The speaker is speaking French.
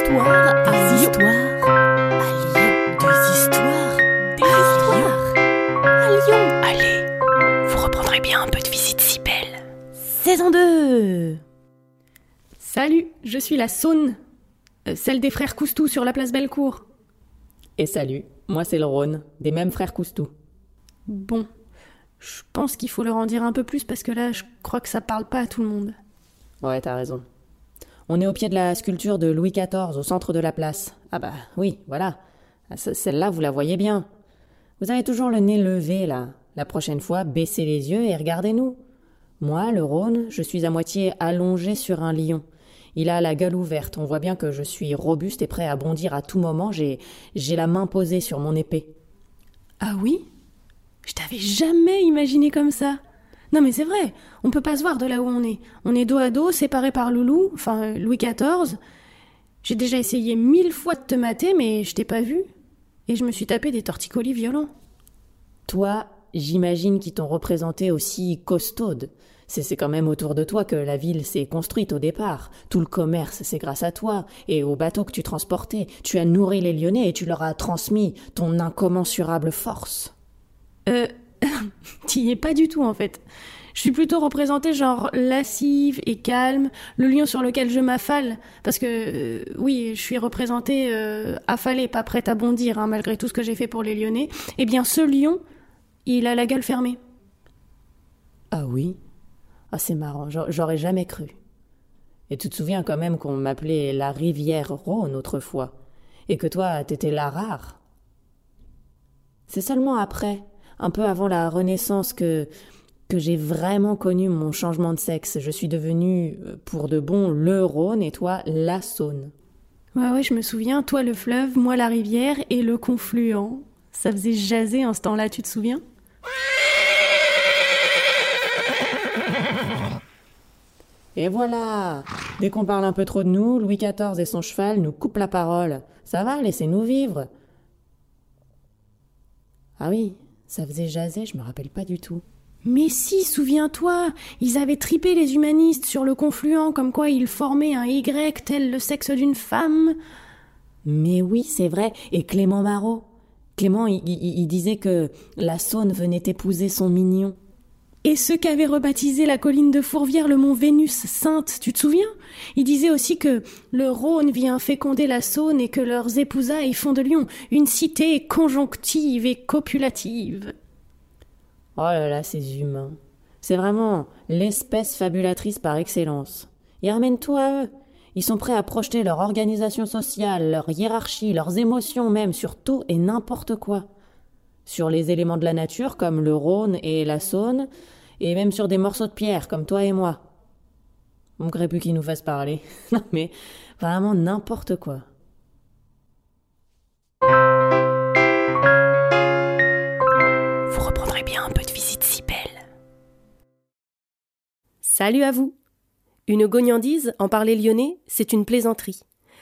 histoires à histoires à Lyon. Des histoires, des histoires à Lyon. Allez, vous reprendrez bien un peu de visite si belle. Saison 2 Salut, je suis la Saône, euh, celle des frères Coustou sur la place Bellecour. Et salut, moi c'est le Rhône, des mêmes frères Coustou. Bon, je pense qu'il faut leur en dire un peu plus parce que là, je crois que ça parle pas à tout le monde. Ouais, t'as raison. On est au pied de la sculpture de Louis XIV, au centre de la place. Ah bah oui, voilà. Ah, ce- Celle-là, vous la voyez bien. Vous avez toujours le nez levé, là. La prochaine fois, baissez les yeux et regardez-nous. Moi, le Rhône, je suis à moitié allongé sur un lion. Il a la gueule ouverte. On voit bien que je suis robuste et prêt à bondir à tout moment. J'ai, j'ai la main posée sur mon épée. Ah oui? Je t'avais jamais imaginé comme ça. Non mais c'est vrai, on peut pas se voir de là où on est. On est dos à dos, séparés par Loulou, enfin Louis XIV. J'ai déjà essayé mille fois de te mater, mais je t'ai pas vu. Et je me suis tapé des torticolis violents. Toi, j'imagine qu'ils t'ont représenté aussi costaude. C'est c'est quand même autour de toi que la ville s'est construite au départ. Tout le commerce, c'est grâce à toi et aux bateaux que tu transportais. Tu as nourri les Lyonnais et tu leur as transmis ton incommensurable force. Euh, t'y es pas du tout en fait. Je suis plutôt représentée genre lascive et calme, le lion sur lequel je m'affale. Parce que, euh, oui, je suis représentée euh, affalée, pas prête à bondir, hein, malgré tout ce que j'ai fait pour les Lyonnais. Eh bien, ce lion, il a la gueule fermée. Ah oui? Ah c'est marrant, j'a- j'aurais jamais cru. Et tu te souviens quand même qu'on m'appelait la rivière Rhône autrefois, et que toi t'étais la rare? C'est seulement après, un peu avant la Renaissance, que que j'ai vraiment connu mon changement de sexe. Je suis devenue, euh, pour de bon, le Rhône et toi la Saône. Ouais, ouais, je me souviens, toi le fleuve, moi la rivière et le confluent. Ça faisait jaser en ce temps-là, tu te souviens? Et voilà Dès qu'on parle un peu trop de nous, Louis XIV et son cheval nous coupent la parole. Ça va, laissez-nous vivre. Ah oui, ça faisait jaser, je me rappelle pas du tout. Mais si, souviens-toi, ils avaient tripé les humanistes sur le confluent, comme quoi ils formaient un Y tel le sexe d'une femme. Mais oui, c'est vrai. Et Clément Marot Clément, il, disait que la Saône venait épouser son mignon. Et ceux qu'avait rebaptisé la colline de Fourvière le mont Vénus sainte, tu te souviens? Ils disaient aussi que le Rhône vient féconder la Saône et que leurs épousailles font de Lyon une cité conjonctive et copulative. Oh là là, ces humains. C'est vraiment l'espèce fabulatrice par excellence. Ils ramènent tout à eux. Ils sont prêts à projeter leur organisation sociale, leur hiérarchie, leurs émotions même sur tout et n'importe quoi. Sur les éléments de la nature comme le Rhône et la Saône, et même sur des morceaux de pierre comme toi et moi. On ne plus qu'ils nous fassent parler. non mais vraiment n'importe quoi. Vous reprendrez bien un peu de visite si belle. Salut à vous Une gognandise, en parler lyonnais, c'est une plaisanterie.